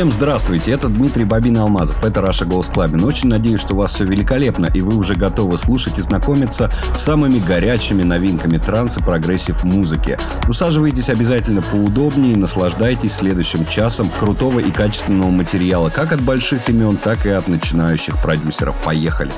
Всем здравствуйте, это Дмитрий Bobina Алмазов, это Russia Goes Clubbing. Очень надеюсь, что у вас все великолепно, и вы уже готовы слушать и знакомиться с самыми горячими новинками транс и прогрессив музыки. Усаживайтесь обязательно поудобнее и наслаждайтесь следующим часом крутого и качественного материала, как от больших имен, так и от начинающих продюсеров. Поехали!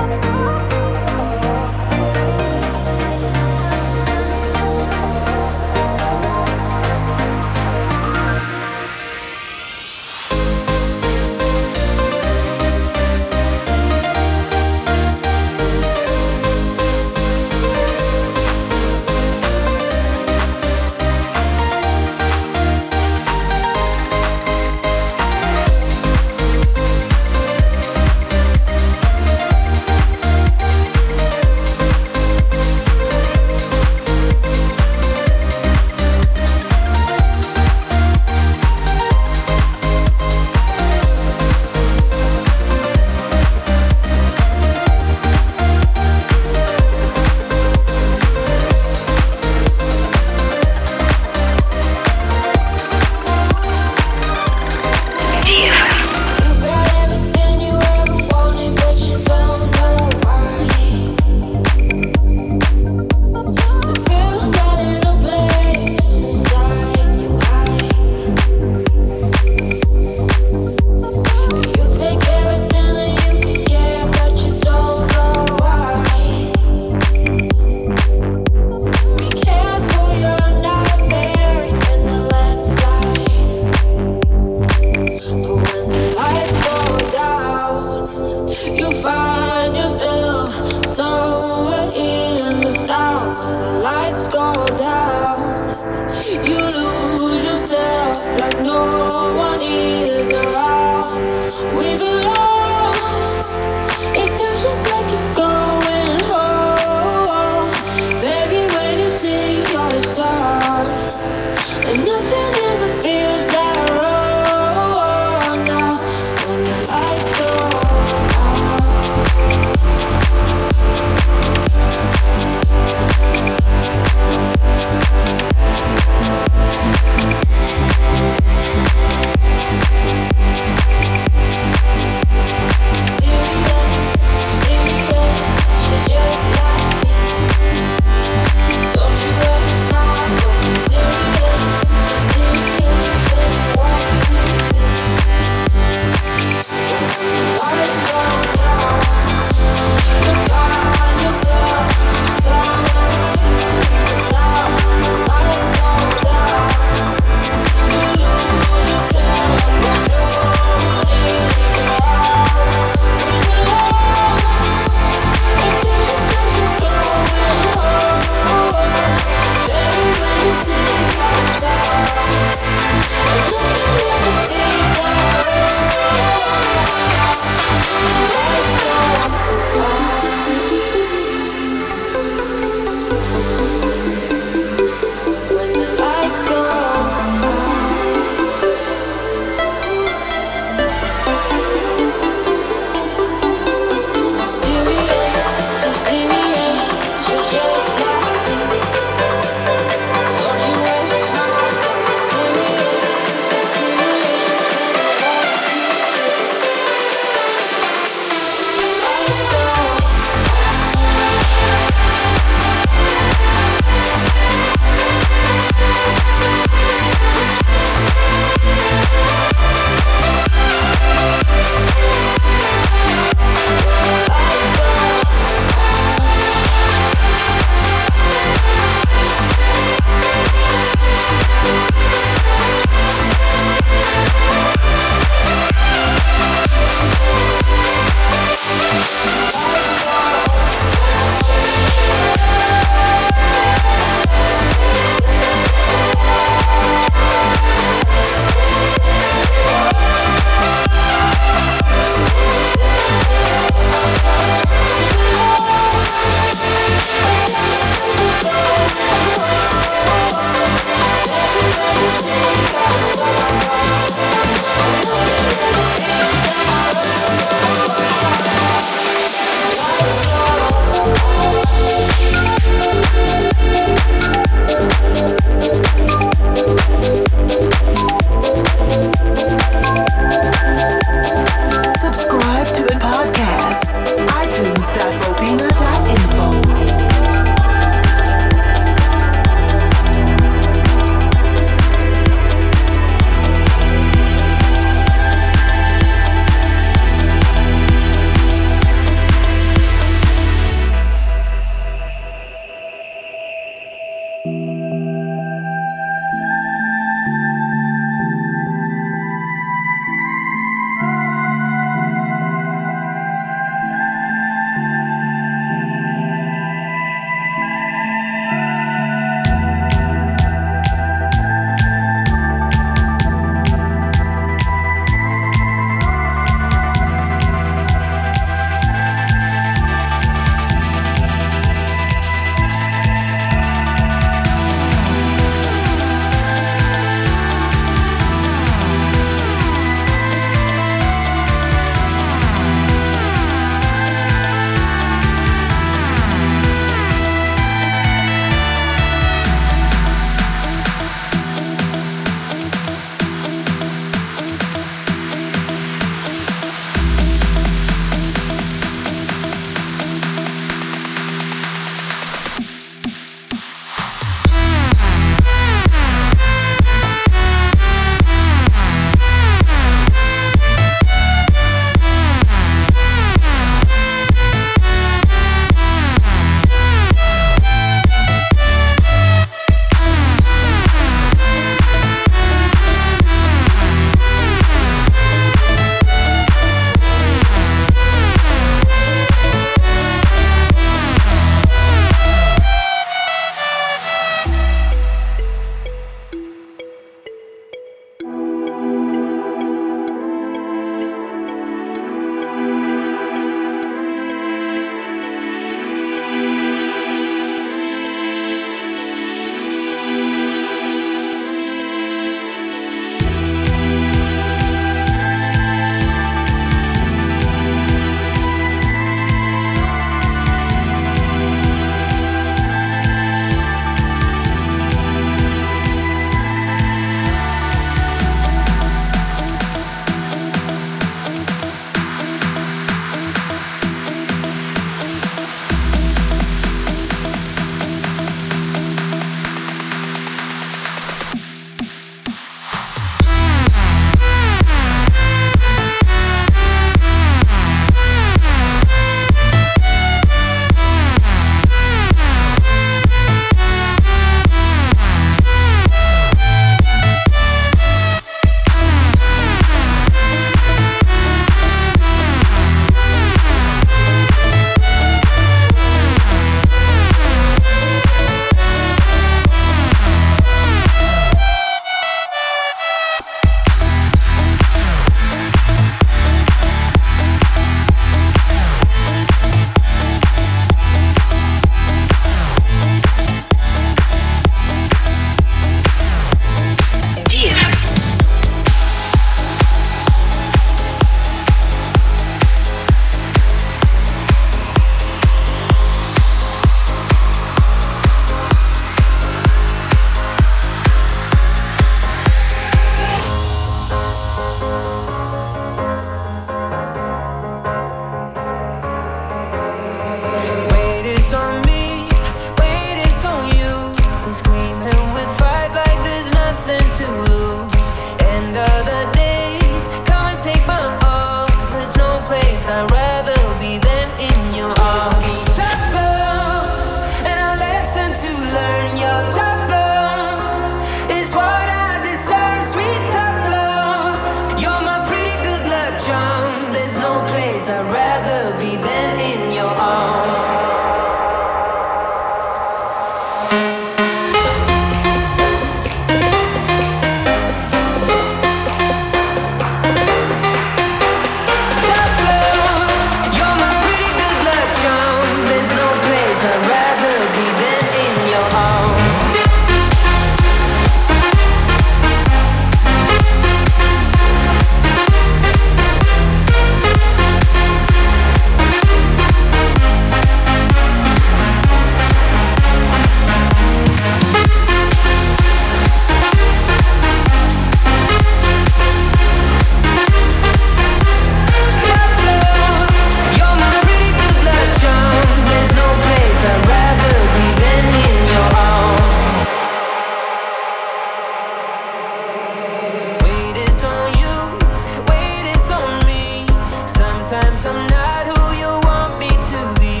Sometimes I'm not who you want me to be.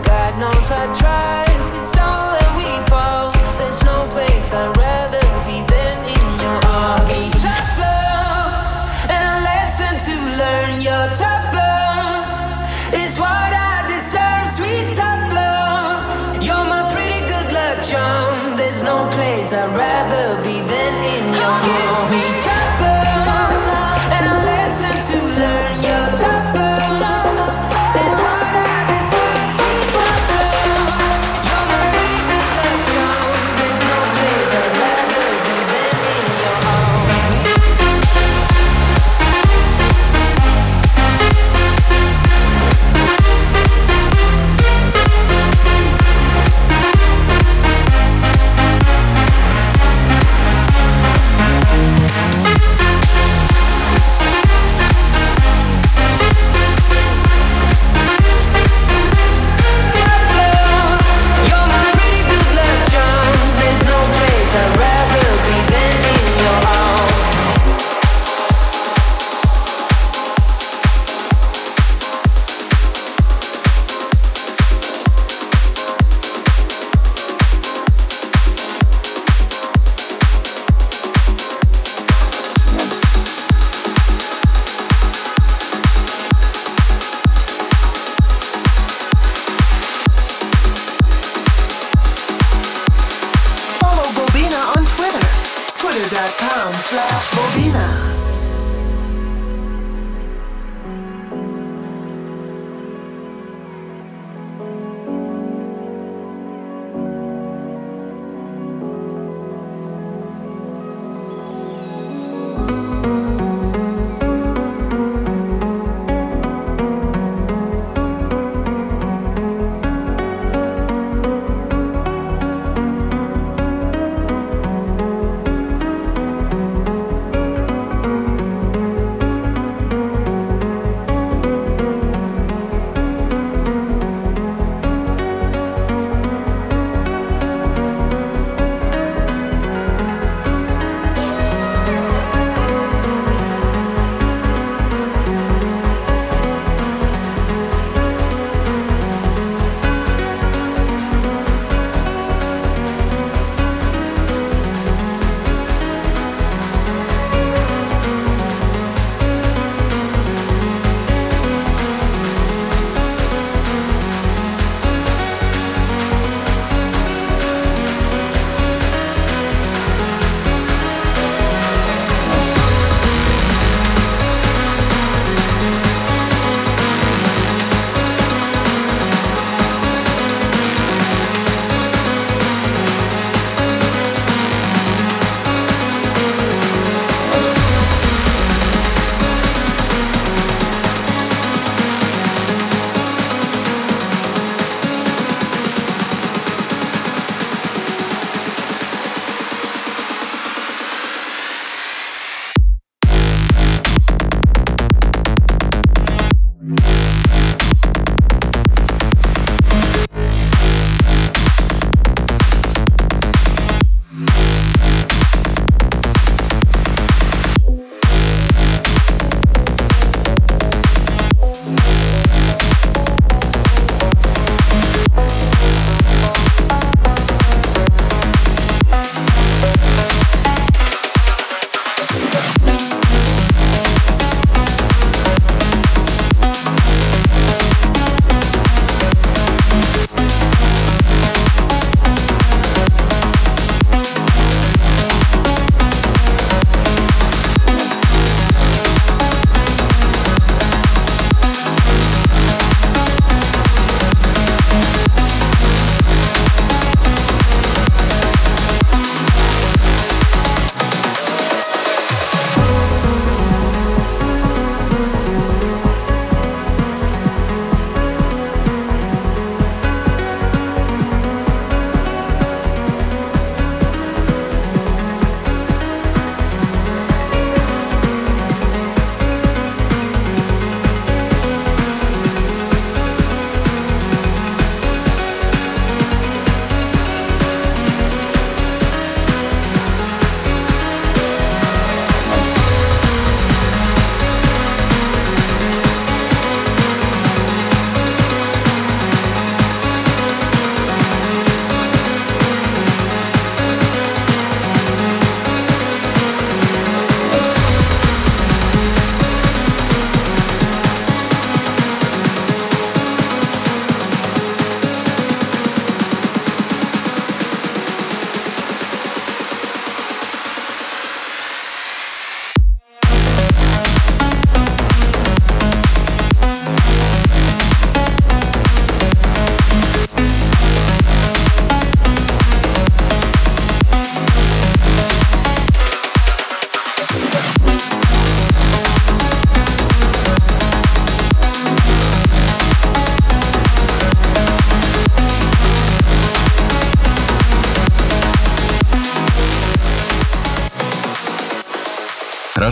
God knows I try. We stumble and we fall. There's no place I'd rather be than in your arms. Okay, tough love and a lesson to learn. Your tough love is what I deserve. Sweet tough love, you're my pretty good luck charm. There's no place I'd rather be.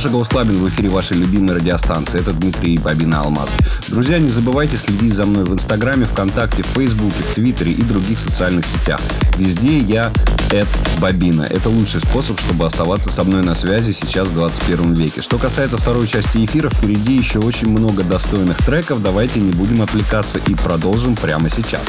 Раша Голос Клабин в эфире вашей любимой радиостанции. Это Дмитрий Бабина Алмаз. Друзья, не забывайте следить за мной в Инстаграме, ВКонтакте, Фейсбуке, Твиттере и других социальных сетях. Везде я Эд Бабина. Это лучший способ, чтобы оставаться со мной на связи сейчас в 21 веке. Что касается второй части эфира, впереди еще очень много достойных треков. Давайте не будем отвлекаться и продолжим прямо сейчас.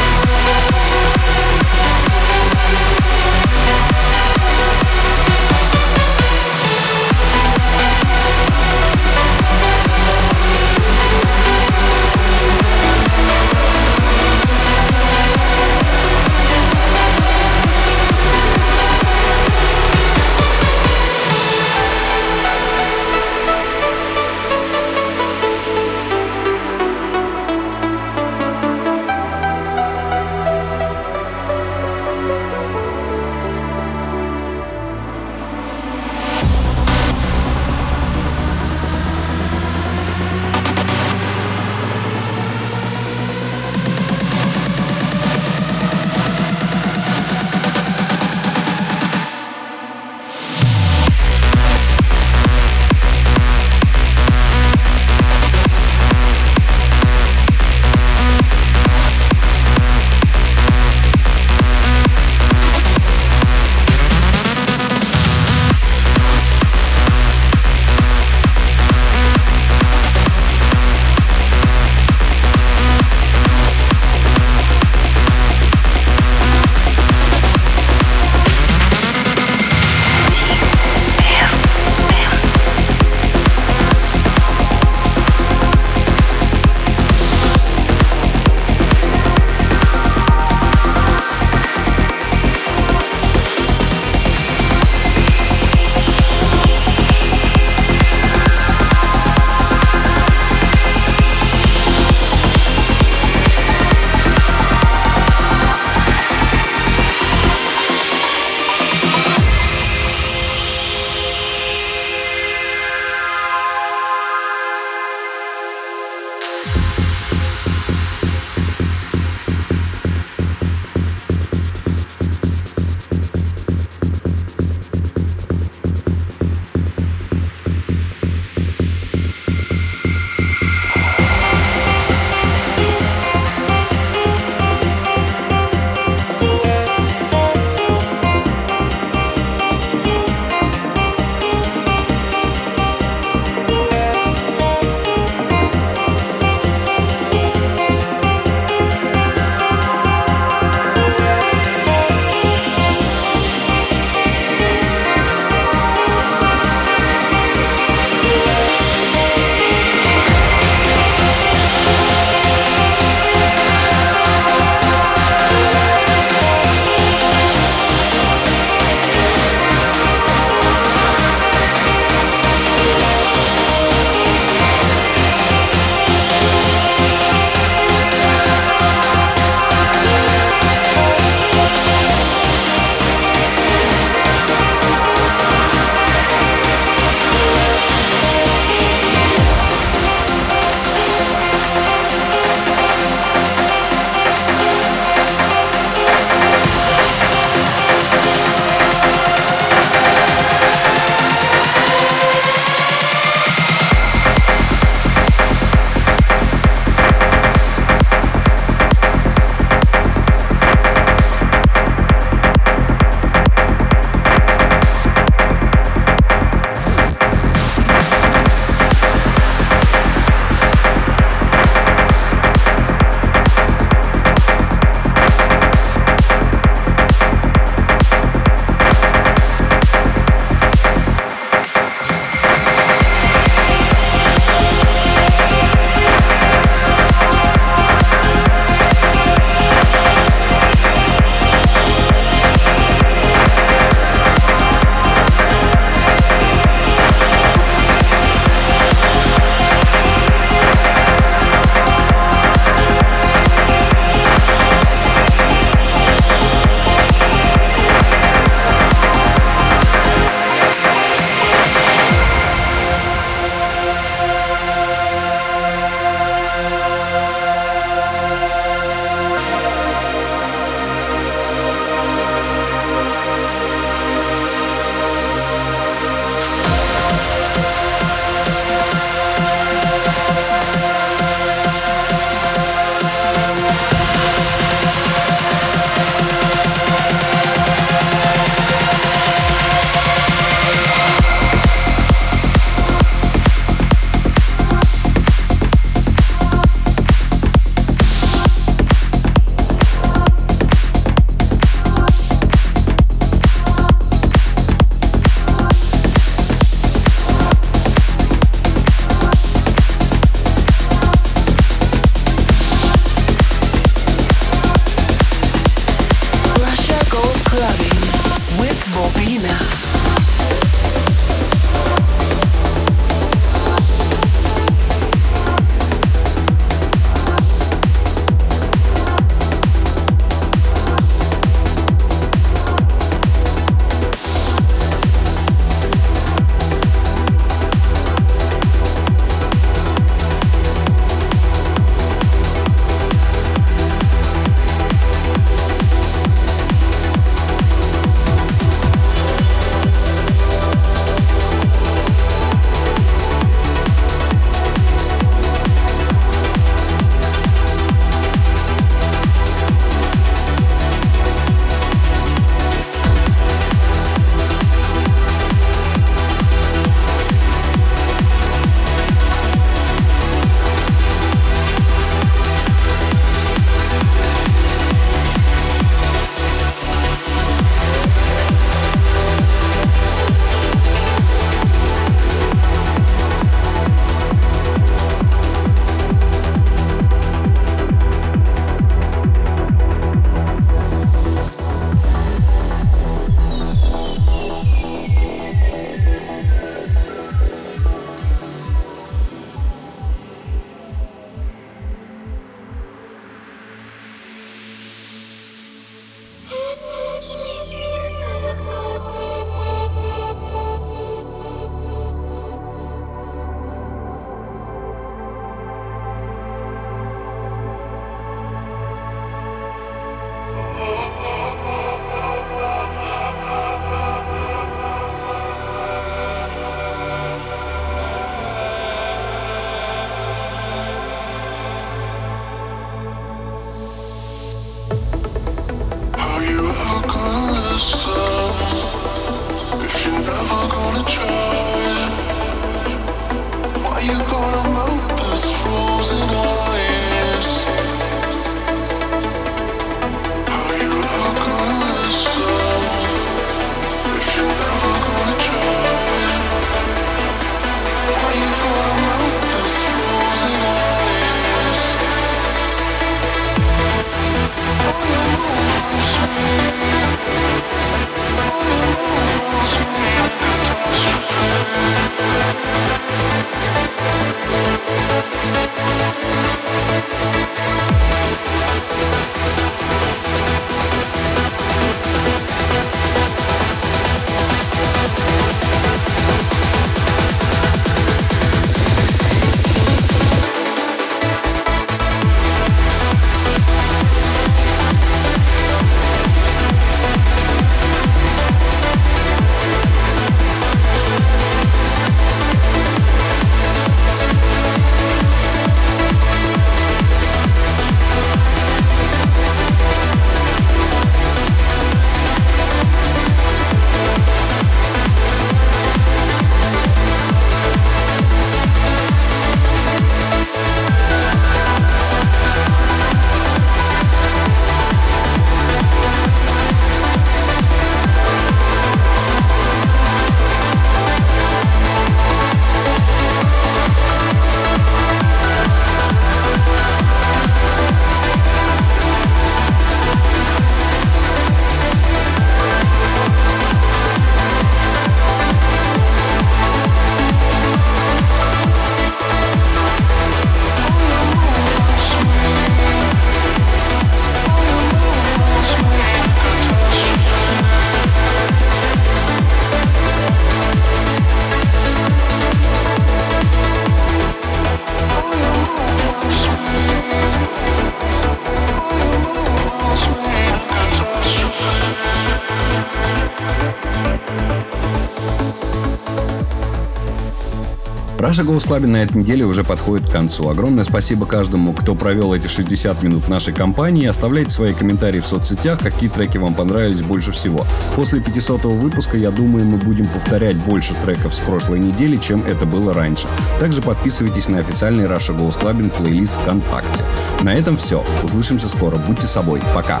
Russia Goes Clubbing на этой неделе уже подходит к концу. Огромное спасибо каждому, кто провел эти 60 минут нашей компании. Оставляйте свои комментарии в соцсетях, какие треки вам понравились больше всего. После 500 выпуска, я думаю, мы будем повторять больше треков с прошлой недели, чем это было раньше. Также подписывайтесь на официальный Russia Goes Clubbing плейлист ВКонтакте. На этом все. Услышимся скоро. Будьте собой. Пока.